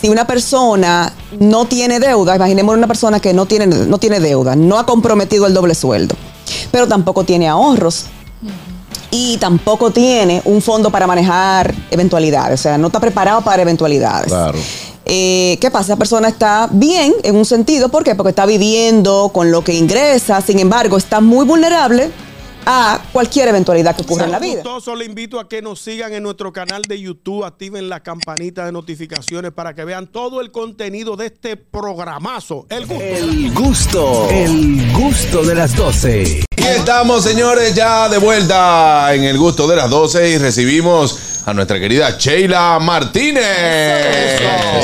si una persona no tiene deuda, imaginemos una persona que no tiene, no tiene deuda, no ha comprometido el doble sueldo, pero tampoco tiene ahorros y tampoco tiene un fondo para manejar eventualidades, o sea, no está preparado para eventualidades. Claro. Eh, ¿Qué pasa? Esa persona está bien en un sentido, ¿por qué? Porque está viviendo con lo que ingresa, sin embargo, está muy vulnerable a cualquier eventualidad que ocurra en la vida. Gustoso, le invito a que nos sigan en nuestro canal de YouTube, activen la campanita de notificaciones para que vean todo el contenido de este programazo. El gusto. El gusto, el gusto de las 12. Y estamos, señores, ya de vuelta en el gusto de las 12 y recibimos a nuestra querida Sheila Martínez.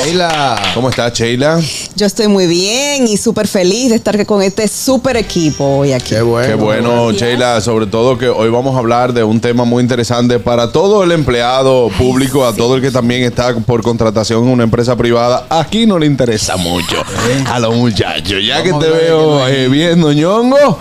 Sheila. ¿Cómo estás, Sheila? Yo estoy muy bien y súper feliz de estar con este súper equipo hoy aquí. Qué bueno. Qué bueno, Sheila, sobre todo que hoy vamos a hablar de un tema muy interesante para todo el empleado público, a todo el que también está por contratación en una empresa privada. Aquí no le interesa mucho a los muchachos, ya que te veo eh, viendo ñongo.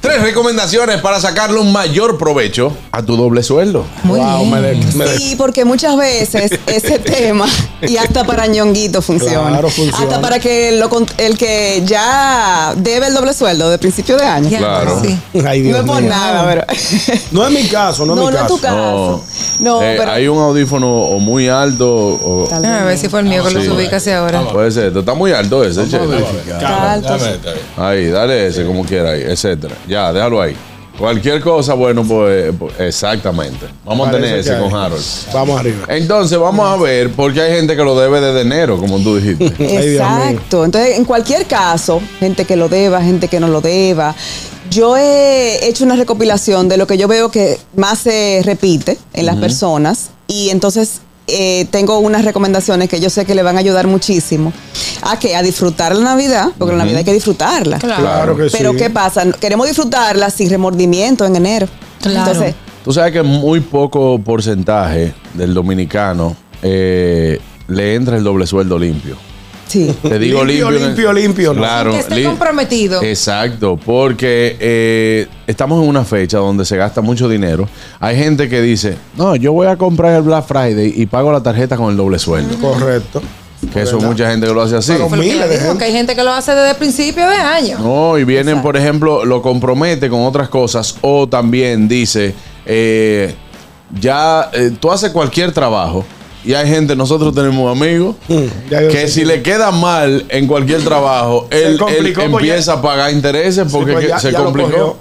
Tres recomendaciones para sacarle un mayor provecho a tu doble sueldo. Muy Wow, bien. me de- me de- Sí, porque muchas veces ese tema, y hasta para ñonguito funciona. Claro, funciona. Hasta para que lo con- el que ya debe el doble sueldo de principio de año. Claro. Sí. Ay, No es por mío. nada, pero. No es mi caso, no, No, es no mi es tu caso. caso. No, No, Eh, pero. hay un audífono o muy alto o... Tal vez Ah, a ver si fue el mío que lo Sí. subí casi ahora. Puede ser, está muy alto ese, che. Está alto. Ahí, dale ese como quiera ahí, etcétera. Ya, déjalo ahí. Cualquier cosa, bueno, pues, pues, exactamente. Vamos a tener ese con Harold. Vamos arriba. Entonces, vamos a ver, porque hay gente que lo debe desde enero, como tú dijiste. Exacto. Entonces, en cualquier caso, gente que lo deba, gente que no lo deba. Yo he hecho una recopilación de lo que yo veo que más se repite en las personas y entonces eh, tengo unas recomendaciones que yo sé que le van a ayudar muchísimo a que a disfrutar la Navidad, porque la Navidad hay que disfrutarla. Claro. Claro que Pero sí. ¿qué pasa? Queremos disfrutarla sin remordimiento en enero. Claro. Entonces, Tú sabes que muy poco porcentaje del dominicano eh, le entra el doble sueldo limpio. Sí. Te digo Limpio, limpio. limpio, limpio, ¿no? Claro. Que esté comprometido. Exacto, porque eh, estamos en una fecha donde se gasta mucho dinero. Hay gente que dice, no, yo voy a comprar el Black Friday y pago la tarjeta con el doble sueldo. Correcto. Que eso ¿Verdad? mucha gente que lo hace así. Pero miles de gente. hay gente que lo hace desde el principio de año. No, y vienen, por ejemplo, lo compromete con otras cosas o también dice, eh, ya eh, tú haces cualquier trabajo y hay gente, nosotros tenemos amigos Mm, que si que- le queda mal en cualquier trabajo, él, complicó, pues empieza a pagar intereses porque pues ya- se ya complicó.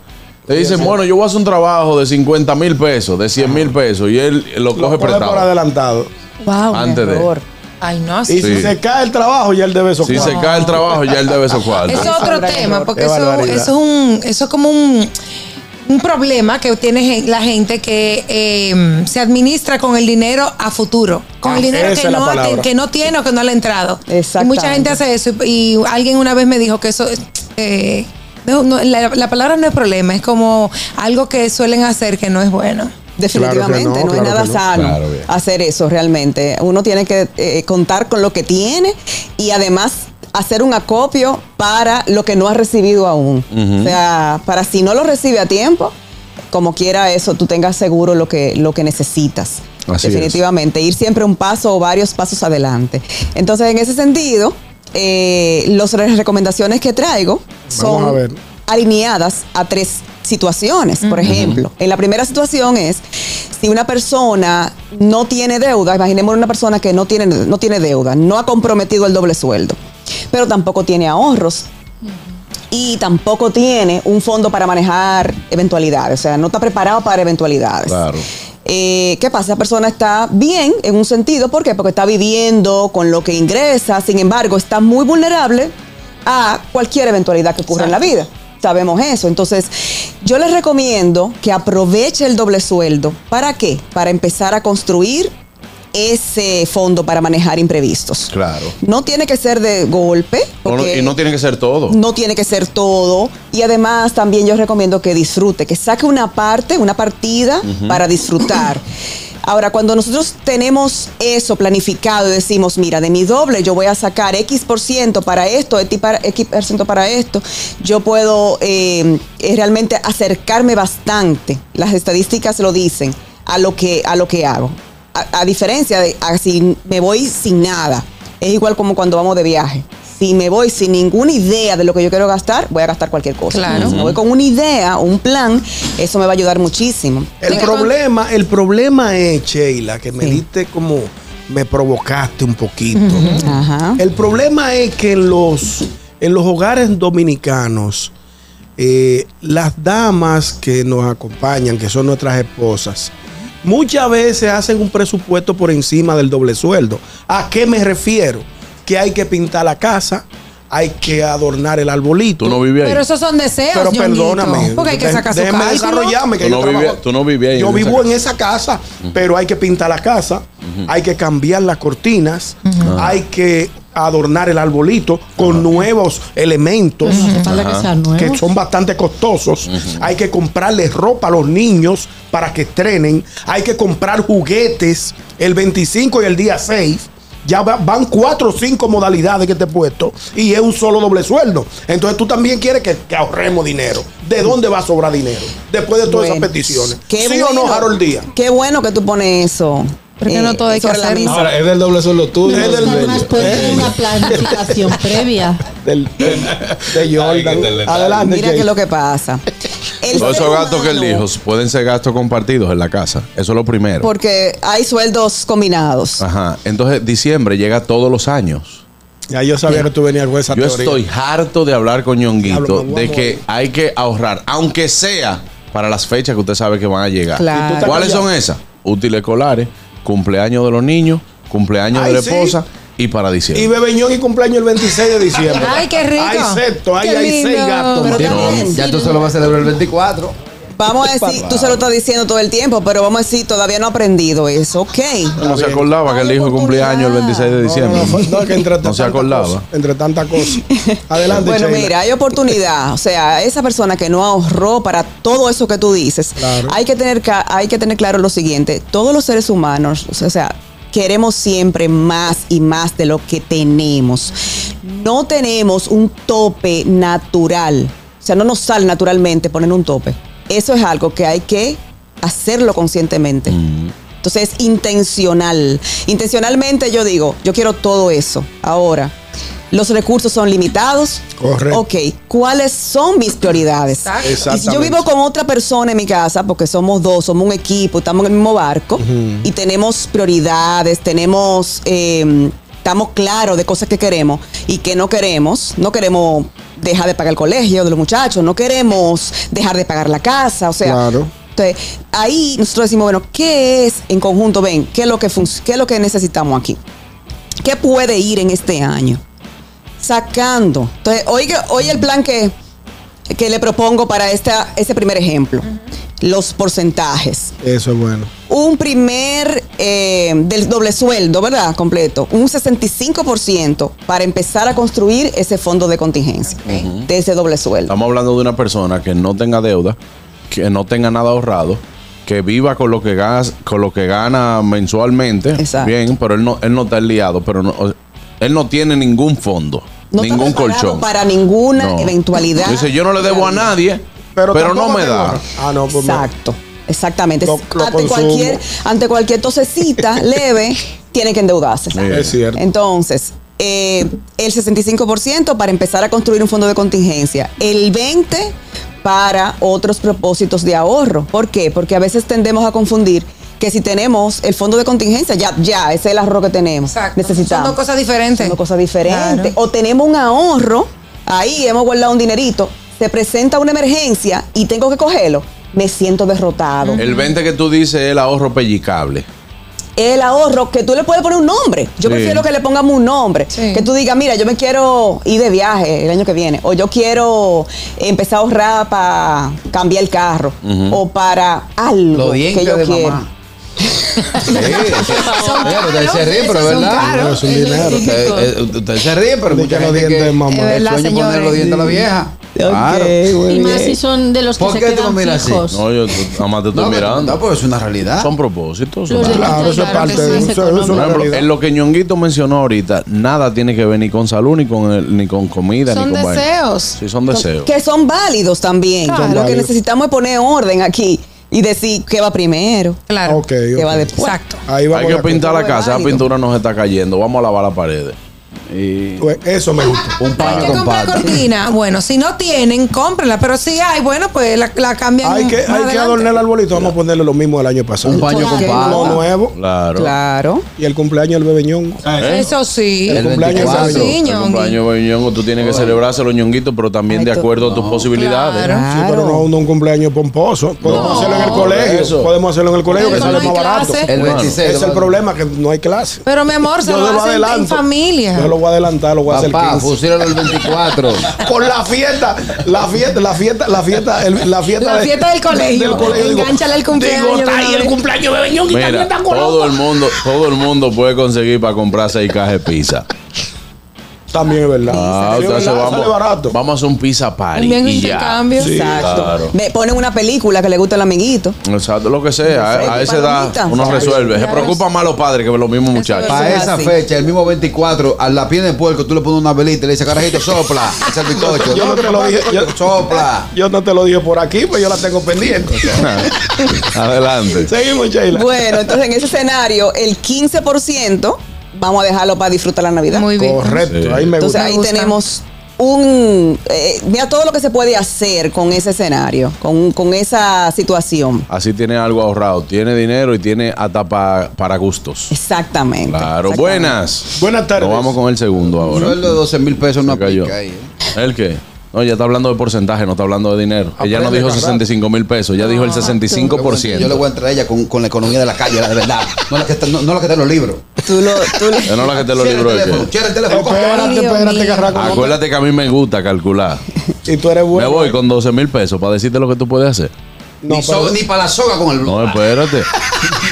Te dicen, bueno, yo voy a hacer un trabajo de 50 mil pesos, de 100 mil pesos, y él lo Lo coge coge por prestado. adelantado. Wow, Antes de-. Ay, no, Y sí. Si se cae el trabajo, ya él debe esos Si se cae el trabajo, ya él debe esos cuartos. Eso es otro tema, porque eso, eso es un, eso es como un, un problema que tiene la gente que eh, se administra con el dinero a futuro, con Ah, el dinero esa que es no, que no tiene o que no le ha entrado. Y mucha gente hace eso y, y alguien una vez me dijo que eso eh, no, no, la, la palabra no es problema, es como algo que suelen hacer que no es bueno. Definitivamente, Claro no, no, es claro nada que no. sano Claro, hacer eso realmente. Uno tiene que eh, contar con lo que tiene y además hacer un acopio para lo que no ha recibido aún. O sea, para si no lo recibe a tiempo, como quiera eso, tú tengas seguro lo que, lo que necesitas. Así es. Definitivamente, ir siempre un paso o varios pasos adelante. Entonces, en ese sentido, eh, las recomendaciones que traigo a son ver. alineadas a tres situaciones. Por ejemplo, en la primera situación es si una persona no tiene deuda, imaginemos una persona que no tiene, no tiene deuda, no ha comprometido el doble sueldo, pero tampoco tiene ahorros y tampoco tiene un fondo para manejar eventualidades, o sea, no está preparado para eventualidades. Claro. Eh, ¿Qué pasa? Esa persona está bien en un sentido, ¿por qué? Porque está viviendo con lo que ingresa, sin embargo, está muy vulnerable a cualquier eventualidad que ocurra en la vida. Sabemos eso. Entonces, yo les recomiendo que aproveche el doble sueldo. ¿Para qué? Para empezar a construir ese fondo para manejar imprevistos. Claro. No tiene que ser de golpe. No, y no tiene que ser todo. no tiene que ser todo. Y además también yo recomiendo que disfrute, que saque una parte, una partida para disfrutar. Ahora, cuando nosotros tenemos eso planificado y decimos, mira, de mi doble yo voy a sacar X por ciento para esto, X por ciento para esto, yo puedo eh, realmente acercarme bastante, las estadísticas lo dicen, a lo que, a lo que hago. A, a diferencia de a si me voy sin nada. Es igual como cuando vamos de viaje. Si me voy sin ninguna idea de lo que yo quiero gastar, voy a gastar cualquier cosa. Claro. Si me voy con una idea, un plan, eso me va a ayudar muchísimo. El Sí. problema, el problema es, Sheila, que me Sí. diste como, me provocaste un poquito. Ajá. El problema es que en los, en los hogares dominicanos, eh, las damas que nos acompañan, que son nuestras esposas, muchas veces hacen un presupuesto por encima del doble sueldo. ¿A qué me refiero? Que hay que pintar la casa, hay que adornar el arbolito. Tú no vivías ahí. Pero esos son deseos, Pero Ñonguito. perdóname. Porque hay que sacar su desarrollarme. Que Tú yo no vivías- tú no vivías ahí Yo en esa vivo en casa. esa casa, pero hay que pintar la casa, hay que cambiar las cortinas, hay que adornar el arbolito con nuevos elementos que son bastante costosos. Hay que comprarles ropa a los niños para que estrenen. Hay que comprar juguetes el 25 y el día 6. Ya va- van cuatro o cinco modalidades que te he puesto y es un solo doble sueldo. Entonces tú también quieres que, que ahorremos dinero. ¿De dónde va a sobrar dinero? Después de todas Bueno, esas peticiones. qué ¿Sí o no. Harold Díaz? Qué bueno que tú pones eso. Eh, Porque no todo hay que mesa. Ahora, es del doble sueldo tuyo. Es del- puede tener una planificación previa. Del, del- de Jordan. Adelante. Mira qué es lo que pasa. El Todos esos gastos que él humano- dijo pueden ser gastos compartidos en la casa. Eso es lo primero. Porque hay sueldos combinados. Ajá. Entonces, diciembre llega todos los años. Ya yo sabía que tú venías con esa Yo teoría. estoy harto de hablar con Ñonguito de que hay que ahorrar, aunque sea para las fechas que usted sabe que van a llegar. Claro. ¿Cuáles son esas? Útiles escolares, cumpleaños de los niños, cumpleaños Ay, de la sí. esposa y para diciembre. Y Bebeñón y cumpleaños el 26 de diciembre. Ay, qué rico. Hay sexto, hay, seis gatos. Ya tú se lo vas a celebrar el 24. Vamos a decir, tú se lo estás diciendo todo el tiempo, pero vamos a decir, todavía no ha aprendido eso. Ok. no se acordaba que el hijo cumplía años el 26 de diciembre. No, no, no, que entre No se tantas acordaba. cosas, entre tantas cosas. Adelante, Bueno, Sheila. mira, hay oportunidad. O sea, esa persona que no ahorró para todo eso que tú dices, Claro. hay, que tener, ca- hay que tener claro lo siguiente. Todos los seres humanos, o sea, queremos siempre más y más de lo que tenemos. No tenemos un tope natural. O sea, no nos sale naturalmente poner un tope. Eso es algo que hay que hacerlo conscientemente. Entonces es intencional. Intencionalmente yo digo, yo quiero todo eso. Ahora, los recursos son limitados. Correcto. Ok, ¿cuáles son mis prioridades? Exacto. Y si yo vivo con otra persona en mi casa, porque somos dos, somos un equipo, estamos en el mismo barco y tenemos prioridades, tenemos, eh, estamos claros de cosas que queremos y que no queremos. No queremos dejar de pagar el colegio de los muchachos, no queremos dejar de pagar la casa, o sea, Claro. entonces, ahí nosotros decimos, bueno, ¿qué es en conjunto? Ven, ¿qué es lo que, qué es lo que necesitamos aquí? ¿Qué puede ir en este año? Sacando. Entonces, oye, oye el plan que, que le propongo para esta, este primer ejemplo. Los porcentajes. Eso es bueno. Un primer eh, del doble sueldo, ¿verdad? Completo. Un 65% para empezar a construir ese fondo de contingencia de ese doble sueldo. Estamos hablando de una persona que no tenga deuda, que no tenga nada ahorrado, que viva con lo que gana, con lo que gana mensualmente. Exacto. Bien, pero él no, él no está liado, pero no, él no tiene ningún fondo, No ningún colchón. para ninguna No. eventualidad. Dice, yo no le debo a nadie, Pero, pero, no me da. Ah, no, pues me- Exacto, exactamente. Lo- lo ante, consumo. cualquier, ante cualquier tosecita leve, tiene que endeudarse. Sí. Es cierto. Entonces, eh, el 65% para empezar a construir un fondo de contingencia. El 20% para otros propósitos de ahorro. ¿Por qué? Porque a veces tendemos a confundir que si tenemos el fondo de contingencia, ya, ya, ese es el ahorro que tenemos. Exacto. Necesitamos. Son dos cosas diferentes. Son dos cosas diferentes. Claro. O tenemos un ahorro, ahí hemos guardado un dinerito, se presenta una emergencia y tengo que cogerlo, me siento derrotado. El 20 que tú dices es el ahorro pellicable. El ahorro que tú le puedes poner un nombre. Yo Sí. prefiero que le pongamos un nombre. Sí. Que tú digas, mira, yo me quiero ir de viaje el año que viene. O yo quiero empezar a ahorrar para cambiar el carro. O para algo que yo de quiero. mamá. Sí. Son caros, Ustedes se ríen, pero es verdad. Es un dinero. Ustedes eh, ustedes se ríen, pero que los dientes mamá. Es verdad, sueña poner los dientes a la vieja. Claro. muy Y más bien. si son de los que ¿Por se qué tú quedan me miras así? fijos. No, yo nada más te estoy No, mirando. No, pues es una realidad. Son propósitos. son Los de. Claro, eso es Claro parte que de sí, eso, es eso es económico. Por una ejemplo, realidad. en lo que Ñonguito mencionó ahorita, nada tiene que ver ni con salud, ni con, el- ni con comida, Son ni con vaina. deseos. Sí, son deseos. Que son válidos también. Claro. Lo que válidos. necesitamos es poner orden aquí y decir qué va primero, Claro. Ok, qué ok. va después. Exacto. Ahí vamos Hay que acuerdo. pintar la casa, la válido. pintura nos está cayendo. Vamos a lavar las paredes. Y Pues Eso me gusta. un Hay pan que con comprar pata. cortina. Bueno, si no tienen, cómprenla. Pero si hay, bueno, pues la, la cambian. Hay que, más hay que adelante. adornar el arbolito. Vamos a ponerle lo mismo del año pasado. Un paño con Ok. pata. Lo nuevo. Claro. Claro. Y el cumpleaños del bebeñón. Eso sí. El cumpleaños del sí, bebeñón. El ñongui. cumpleaños de Ñongo, tú tienes que celebrarse los ñonguitos, pero también Ay, de tú- acuerdo a tus posibilidades. Claro. Sí, pero no un, un cumpleaños pomposo. Podemos No, hacerlo en el colegio. eso. Podemos hacerlo en el colegio que Pero sale no hay más barato. clase. El Bueno. 26. Ese es el problema, que no hay clase. Pero mi amor, se Yo lo lo hacen en adelanto. familia. Yo lo voy a adelantar, lo voy a hacer Papá, 15. fusílalo el 24. Con la fiesta, la fiesta, la fiesta, la fiesta, el- la fiesta, La de- fiesta del colegio. digo, Engánchale el cumpleaños Digo, está ahí el cumpleaños de Beñón y también Mira, está todo colado. el mundo, todo el mundo puede conseguir para comprar seis cajas de pizza. También es verdad. Ah, Sí, verdad, vamos, sale barato. vamos a hacer un pizza party Un bien y ya. Sí. Exacto. Claro. Me ponen una película que le gusta al amiguito. Exacto, lo que sea. A, a esa edad uno resuelve. Se preocupan más los padres que los mismos muchachos. Para es esa así. fecha, el mismo 24, a la piel de puerco, tú le pones una velita y le dices, carajito, sopla. Es el bizcocho. Yo no te lo dije, yo- Sopla. Yo no te lo dije por aquí, pero yo la tengo pendiente. Adelante. Seguimos, Sheila. Bueno, entonces en ese escenario, el 15% vamos a dejarlo para disfrutar la Navidad. Muy bien. Correcto, Sí. ahí me Entonces gusta. ahí gusta. tenemos un... eh, mira todo lo que se puede hacer con ese escenario, con, con esa situación. Así tiene algo ahorrado. Tiene dinero y tiene hasta pa- para gustos. Exactamente. Claro. exactamente. Buenas. Buenas tardes. Nos vamos con el segundo Un ahora. sueldo de 12 mil pesos no aplica ahí. ¿eh? ¿El qué? No, ya está hablando de porcentaje, no está hablando de dinero. Ella no dijo carajo. 65 mil pesos, ya dijo el 65%. Yo le voy a entrar a ella con, con la economía de la calle, la de verdad. No la que está, no, no la que está en los libros. Tú lo, tú lo- no la que te lo Cierra libro el teléfono, el teléfono. Espérate, espérate. Carraco. Acuérdate que a mí me gusta calcular. Y tú eres bueno. Me voy con 12 mil pesos para decirte lo que tú puedes hacer. No, ni, pero- so- ni para la soga con el No, blog. espérate.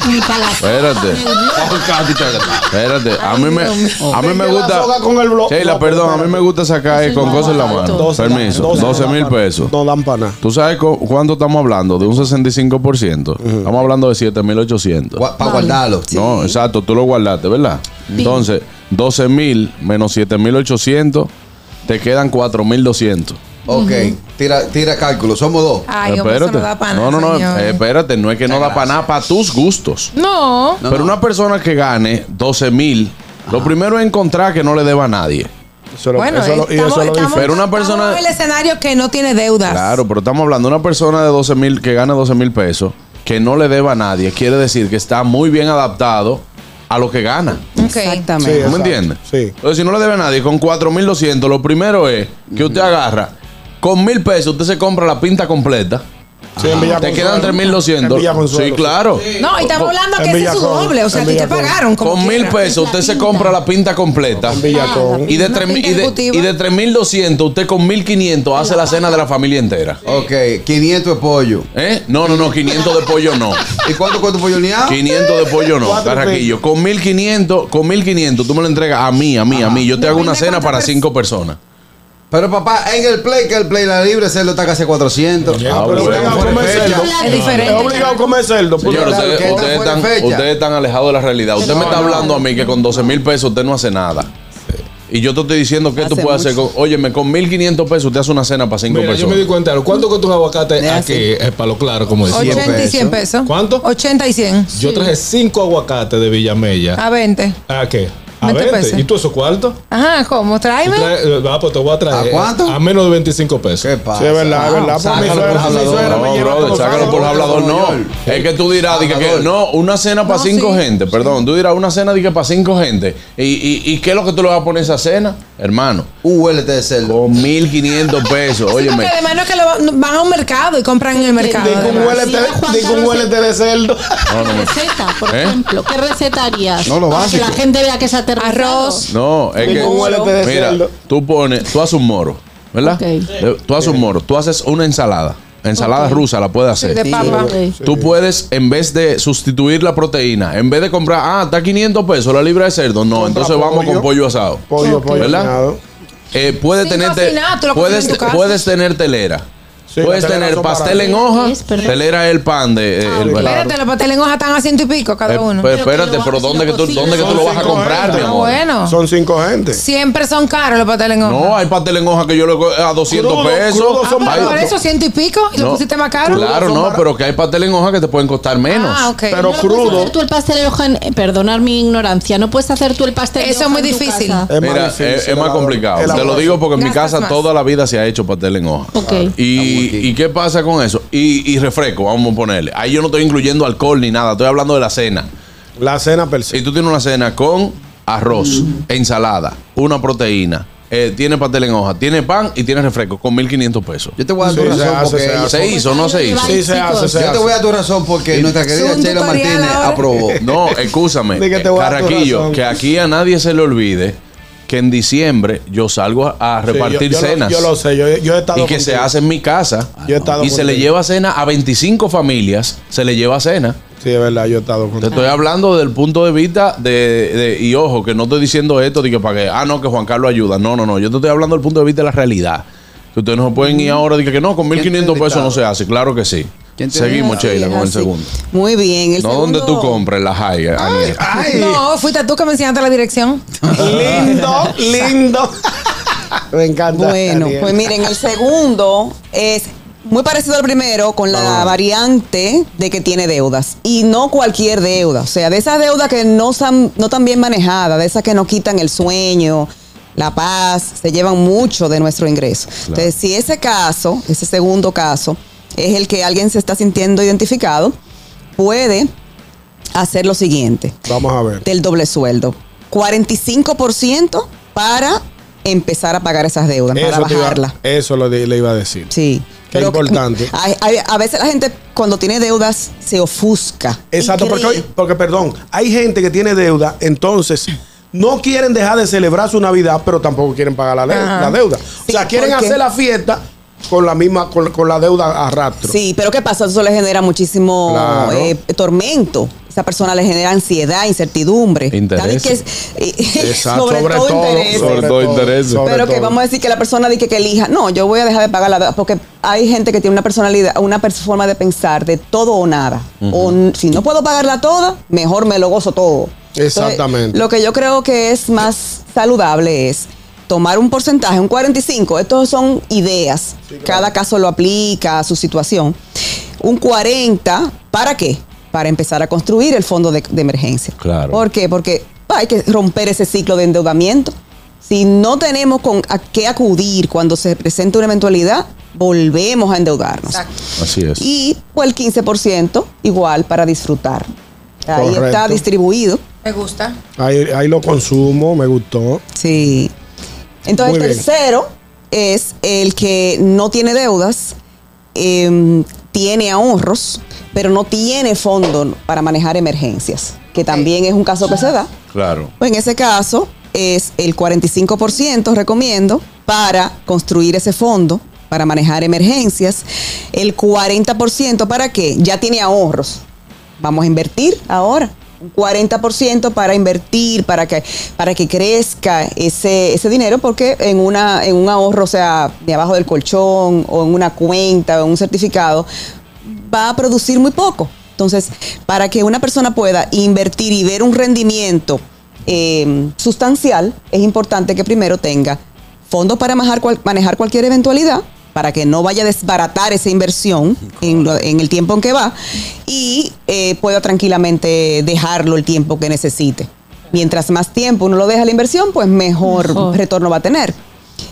Ni para la Espérate. Espérate. A mí me, a mí me la gusta. soga con el blog. Sheila, No, perdón, a mí me gusta sacar eh, con cosas en la mano. 12, Permiso. 12 mil pesos. No dan para nada. ¿Tú sabes cu- cuánto estamos hablando? De un 65%. Estamos hablando de 7,800. Para guardarlo. No, exacto, tú lo guardaste, ¿verdad? Entonces, 12 mil menos 7,800, te quedan 4,200. Ok, tira, tira cálculo. Somos dos. Ay, hombre, eso no da para no, nada. no, no, espérate, no es que no da para nada, para tus gustos. No. No, Pero no. una persona que gane 12 mil, lo primero es encontrar que no le deba a nadie. Eso Bueno, eso lo- y estamos, eso lo estamos- dice. Pero una persona- en el escenario que no tiene deudas. Claro, pero estamos hablando de una persona de 12 mil que gana 12 mil pesos, que no le deba a nadie, quiere decir que está muy bien adaptado a lo que gana. Exactamente. Sí, ¿Tú me exacto. entiendes? Sí. Entonces, si no le debe a nadie, con 4.200, lo primero es que usted agarra, con mil pesos usted se compra la pinta completa. Sí, en Villa Te quedan En 3.200. Villa Consuelo, Sí, claro. No, y estamos hablando que ese es su doble. O sea, a ti te pagaron. como Con mil pesos usted se compra la pinta completa. En Villacón. Y de, Una tres mil- pinta y, de, ejecutiva. y de 3.200, usted con 1.500 hace la cena de la familia entera. Ok, 500 de pollo. ¿Eh? No, no, no, 500 de pollo no. ¿Y cuánto cuesta pollo lineado? 500 de pollo no, carraquillo. Con 1500, con 1500 tú me lo entregas a mí, a mí, a mí. Yo te hago una cena para cinco personas. Pero papá, en el play, que el play la libre cerdo está casi a 400. Ah, Pero bueno. obligado a comer cerdo. Es diferente. Es obligado a comer cerdo. Señor, claro, ustedes, están, ustedes están alejados de la realidad. Usted me está hablando a mí que con 12 mil pesos usted no hace nada. Y yo te estoy diciendo que tú Hace puedes hacer con, mucho. óyeme, con 1500 pesos usted hace una cena para cinco Mira, yo personas. me di cuenta, ¿cuánto cuesta un aguacate aquí? así. Es para lo claro, como decía. 80 y 100 pesos. ¿Cuánto? 80 y 100. Yo traje cinco aguacates de Villamella. A 20. ¿A qué? A 20 20. pesos. ¿Y tú esos cuartos? Ajá, ¿cómo? Tráeme. Va, pues te voy a traer. ¿A cuánto? A menos de 25 pesos. ¿Qué pasa? Sí, es verdad, es verdad. Por mi sácalo sácalo por hablador, no. Es que tú dirás, di que, no, una cena para cinco gente, perdón, tú dirás una cena que para cinco gente. ¿Y, qué es lo que tú le vas a poner a esa cena? Hermano, Un huelete de cerdo. con 1500 pesos, óyeme. porque además no es que lo, van a un mercado y compran en el mercado. Digo un huelete de cerdo. No, no, no. Receta, por ¿Eh? ejemplo. ¿Qué receta harías? No, lo básico. Que la gente vea que es aterrizado. Arroz. No, es que. Mira, tú pones, tú haces un moro, ¿verdad? Ok. Eh, Tú haces un moro, tú haces una ensalada. Ensalada rusa la puedes hacer. De papa. Tú puedes, en vez de sustituir la proteína, en vez de comprar, ah, está 500 pesos la libra de cerdo, no, Compra entonces vamos con pollo asado. Pollo, pollo. ¿Verdad? Eh, tenerte, tú lo puedes, puedes tener telera. Sí, Puedes tener pastel en hoja. Telera es el pan de. eh, el- Espérate, los pasteles en hoja están a ciento y pico cada uno. Pero que espérate, pero en ¿dónde que tú, dónde que tú lo vas a comprar, mi gente. Ah, amor? bueno. Son cinco gente. Siempre son caros los pasteles en hoja. No, hay pastel en hoja que yo le co- a 200 Crudo, pesos. crudo Ah, pero por eso ciento y pico y lo pusiste más caro. Claro, no, pero que hay pastel en hoja que te pueden costar menos. Ah, ok. Pero No puedes crudo. hacer tú el pastel de hoja en- eh, perdonar mi ignorancia. No puedes hacer tú el pastel de Eso es hoja muy en difícil. Es Mira, es, más complicado. Te lo digo porque en mi casa toda la vida se ha hecho pastel en hoja. Ok. Y, ¿Y qué pasa con eso? Y, y refresco, vamos a ponerle. Ahí yo no estoy incluyendo alcohol ni nada, estoy hablando de la cena. La cena per se. Si tú tienes una cena con arroz, ensalada, una proteína, eh, tiene pastel en hoja, tiene pan y tiene refresco con 1.500 pesos. Yo te voy a dar Sí, tu se razón hace, porque. se hace. ¿Se hizo o no se hizo? Sí, se hace, se Yo te voy a dar tu razón porque nuestra querida Sheila Martínez ahora. aprobó. No, escúchame. Carraquillo, que aquí a nadie se le olvide que en diciembre yo salgo a, a Sí, repartir yo, yo lo- cenas. Yo lo sé, yo, yo he estado y que se hace en mi casa. Yo he estado y se le lleva cena a 25 familias, se le lleva cena. Sí, es verdad, yo he estado Te contigo. estoy hablando del punto de vista de, de- y ojo, que no estoy diciendo esto de que para que, ah, no, que Juan Carlos ayuda. No, no, no. Yo te estoy hablando del punto de vista de la realidad. Que ustedes no se pueden ir ahora de que, que no, con ¿Quién 1.500 te pesos no se hace. Claro que sí. ¿Quién te Seguimos? Sheila, con el segundo. Muy bien. El No donde tú compres la high, Aniel. Ay, No, fuiste tú que me enseñaste la dirección. lindo, lindo. Me encanta. Bueno, Ariel. pues miren, el segundo es muy parecido al primero con la Ah. variante de que tiene deudas. Y no cualquier deuda. O sea, de esas deudas que no están, no tan bien manejadas, de esas que nos quitan el sueño, la paz, se llevan mucho de nuestro ingreso. Entonces, si ese caso, ese segundo caso, es el que alguien se está sintiendo identificado, puede hacer lo siguiente Vamos a ver. del doble sueldo. 45% para empezar a pagar esas deudas, para iba- bajarla. eso lo de- le iba a decir. Sí. Qué importante. a veces la gente cuando tiene deudas se ofusca. Exacto, porque, porque perdón, hay gente que tiene deuda, entonces no quieren dejar de celebrar su Navidad, pero tampoco quieren pagar la, la deuda. Sí, o sea, quieren hacer la fiesta con la misma, con, con la deuda a rastro. Sí, pero ¿qué pasa? Eso le genera muchísimo Claro. eh, tormento. Esa persona le genera ansiedad, incertidumbre. Interés. Que es- eh, sobre, todo, interés. Sobre todo intereses. sobre Pero que todo. vamos a decir que la persona dice que elija, no, yo voy a dejar de pagar la deuda, porque hay gente que tiene una personalidad, una forma de pensar de todo o nada. O si no puedo pagarla toda, mejor me lo gozo todo. Exactamente. lo que yo creo que es más saludable es tomar un porcentaje, un 45, estos son ideas, cada caso lo aplica a su situación. Un 40, ¿para qué? Para empezar a construir el fondo de, de emergencia. Claro. ¿Por qué? Porque hay que romper ese ciclo de endeudamiento. Si no tenemos con a qué acudir cuando se presenta una eventualidad, volvemos a endeudarnos. Exacto. Así es. Y pues, el 15% igual para disfrutar. Ahí Correcto. está distribuido. Me gusta. Ahí, ahí lo consumo, me gustó. Sí. Entonces, el tercero es el que no tiene deudas, em, tiene ahorros, pero no tiene fondo para manejar emergencias, que también es un caso que se da. Claro. Pues en ese caso es el 45% recomiendo para construir ese fondo para manejar emergencias. El 40% para qué? Ya tiene ahorros. Vamos a invertir ahora. Un 40% para invertir, para que, para que crezca ese, ese dinero, porque en, una, en un ahorro, o sea, de abajo del colchón, o en una cuenta, o en un certificado, va a producir muy poco. Entonces, para que una persona pueda invertir y ver un rendimiento eh, sustancial, es importante que primero tenga fondos para manejar cualquier eventualidad, para que no vaya a desbaratar esa inversión en, lo- en el tiempo en que va y eh, pueda tranquilamente dejarlo el tiempo que necesite. Mientras más tiempo uno lo deja la inversión, pues mejor, Mejor. retorno va a tener.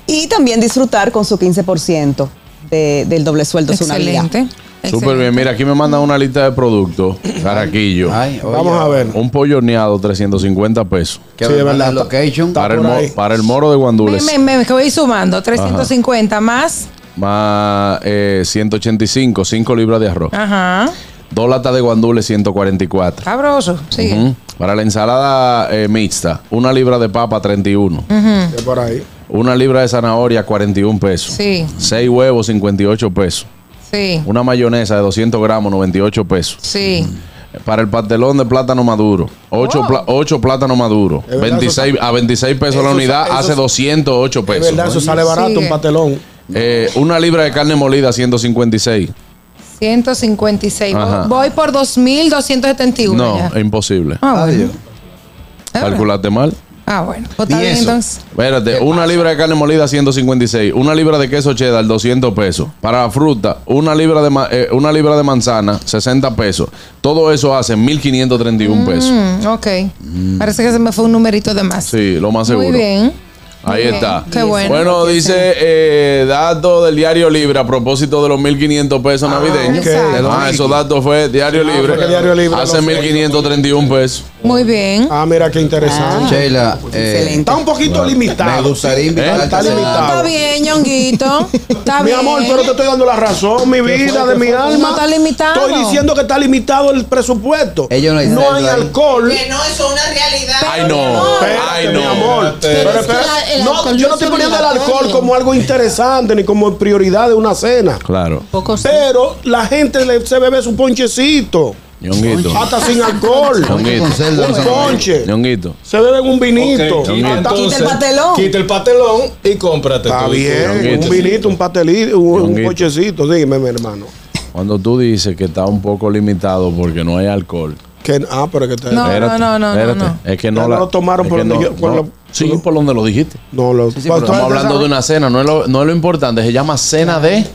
Y también disfrutar con su 15% de- del doble sueldo su Navidad. Excelente. Súper Excelente. bien. Mira, aquí me mandan una lista de productos. Caraquillo. Ay, oye, Vamos a ver. Un pollo horneado, 350 pesos. Sí, de verdad. location. Para el, para moro de Guandules. Me, me, me- que voy sumando. 350 más. Más eh, 185, 5 libras de arroz. Ajá. Dos latas de guandules, 144. Sabroso. Ujú. Para la ensalada eh, mixta, una libra de papa, 31. De por ahí. Una libra de zanahoria, 41 pesos. Sí. 6 huevos, 58 pesos. Sí. Una mayonesa de 200 gramos, 98 pesos. Sí. Para el pastelón de plátano maduro, 8, Oh. plátanos maduros. Es verdad, 26, a 26 pesos la eso- unidad, eso- hace 208 Es pesos. verdad, eso sale barato, Sigue. un patelón. Eh, una libra de carne molida, 156. 156. Ajá. Voy por 2.271 No, ya. es imposible. Ah, bueno. Ah, bueno. Calculaste mal. Ah, bueno. Pues está bien, eso. entonces. Espérate, una libra de carne molida 156, una libra de queso cheddar 200 pesos. Para la fruta, una libra de eh, una libra de manzana 60 pesos. Todo eso hace 1531 pesos. Mm, ok. Parece que se me fue un numerito de más. Sí, lo más seguro. Muy bien. Ahí está. Qué bueno. Bueno, dice eh, dato del diario Libre a propósito de los 1500 pesos navideños. exacto. Ah, esos datos fue diario Libre. fue que Diario Libre Hace lo- 1531 pesos. Muy bien. Ah, mira qué interesante. Sheila, eh, Excelente. Está un poquito me limitado. gustaría ¿Eh? invitarte Está limitado. Está bien, ñonguito. Está Mi bien. amor, pero te estoy dando la razón, mi vida, de mi alma. No está limitado. Estoy diciendo que está limitado el presupuesto. Ellos no hay no hay alcohol. no, eso es una realidad. Ay, no. Ay, mi no. amor. Pero que el no, alcohol yo no estoy es poniendo el alcohol como algo interesante ni como prioridad de una cena. Claro. Poco sí. Pero la gente le, se bebe su ponchecito. Ñonguito. Hasta sin alcohol. Ñonguito. Con celda, no un ponche. Ñonguito. Se beben un vinito. Ok, Ñonguito. Hasta- Quita el patelón. Quita el patelón y cómprate Está bien. Ñonguito, Un vinito, un pastelito, un, un ponchecito. Dime, mi hermano. Cuando tú dices que está un poco limitado porque no hay alcohol. Que, ah, pero que te. No, Espérate, no, no, no, espérate. no. Es que no no la, lo tomaron por donde no- yo- por Sí, por lo- por donde lo dijiste. No, lo, sí, pero Estamos hablando de una cena, no es lo, no es lo importante, se llama cena de.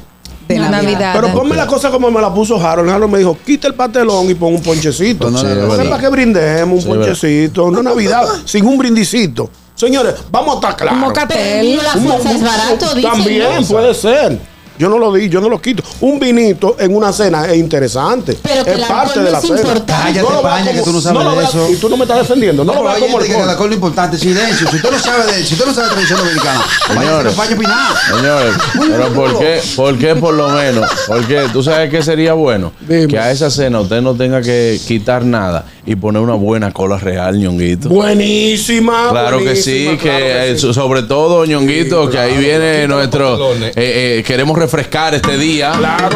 De La Navidad. Navidad. Pero ponme la cosa como me la puso Harold. Harold me dijo, quita el pastelón y pon un ponchecito. Pero no Sí, para que brindemos un Sí, ponchecito, una Navidad sin un brindicito. Señores, vamos a estar Un claros. Pero mocatel. Un- un- es barato. También puede ser. Yo no lo di, yo no lo quito. Un vinito en una cena es interesante. Pero que es el parte de no la es cena. Cállate, No Paña, que tú no sabes lo de eso. Y tú no me estás defendiendo. No, No, lo veas como gente que el alcohol. alcohol es importante. Silencio. Si usted no sabe de, si usted no sabe de tradición dominicana, vaya a Señores. España a opinar. Señores, pero ¿por qué, ¿por qué por lo menos? Porque tú sabes que sería bueno Dime. que a esa cena usted no tenga que quitar nada y poner una buena cola real, ñonguito. Buenísima. Claro que sí, claro que, eh, sí. sobre todo, ñonguito, que ahí viene nuestro. eh, eh, queremos refrescar este día.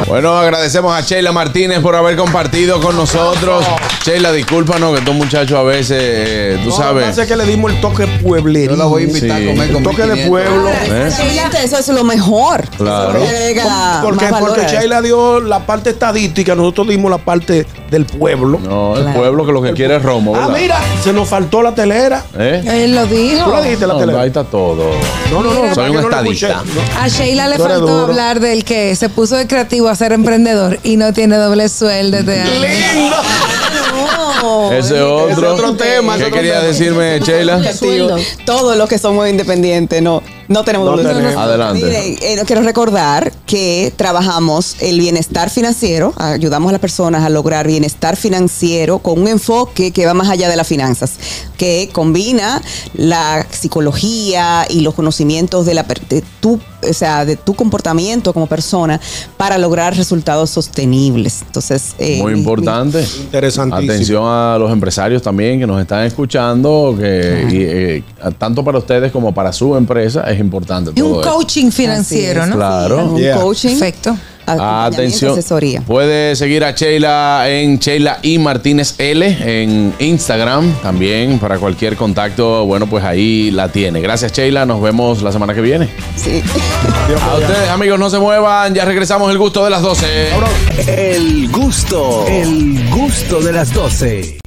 Bueno, agradecemos a Sheila Martínez por haber compartido con nosotros. Sheila, discúlpanos que estos muchachos a veces, eh, tú No, Lo sabes. es que le dimos el toque pueblerino. Yo la voy a invitar Sí. a comer con toque de 1500. pueblo. ¿Eh? Eso es lo mejor. Claro. Porque, porque. Sheila dio la parte estadística, nosotros dimos la parte del pueblo. No, el Claro. pueblo que lo que quiere es romo, Ah, mira, se nos faltó la telera. ¿Eh? Él lo dijo. Tú la dijiste la No, telera. ahí está todo. No, no, no. Soy un no estadista. A Sheila le Tú eres faltó hablar del que se puso de creativo a ser emprendedor y no tiene doble sueldo este año. Lindo. No, Ese es otro. otro tema, ¿Qué otro quería tema. decirme, Sheila? creativo. Todos los que somos independientes, no, no tenemos No tenemos. Adelante. Miren, eh, quiero recordar que trabajamos el bienestar financiero, ayudamos a las personas a lograr bienestar financiero con un enfoque que va más allá de las finanzas, que combina la psicología y los conocimientos de, la, per- de tu, o sea, de tu comportamiento como persona para lograr resultados sostenibles. Entonces, eh, Muy mi- importante. Interesantísimo. Atención a los empresarios también que nos están escuchando, que y, eh, tanto para ustedes como para su empresa es importante Y un todo esto. coaching financiero, ¿no? Claro. Un Yeah. coaching. Perfecto. Atención. asesoría. Puede seguir a Sheila en Sheila y Martínez L en Instagram también para cualquier contacto. Bueno, pues ahí la tiene. Gracias, Sheila. Nos vemos la semana que viene. Sí. A ustedes, amigos, no se muevan. Ya regresamos el gusto de las 12. El gusto, el gusto de las 12.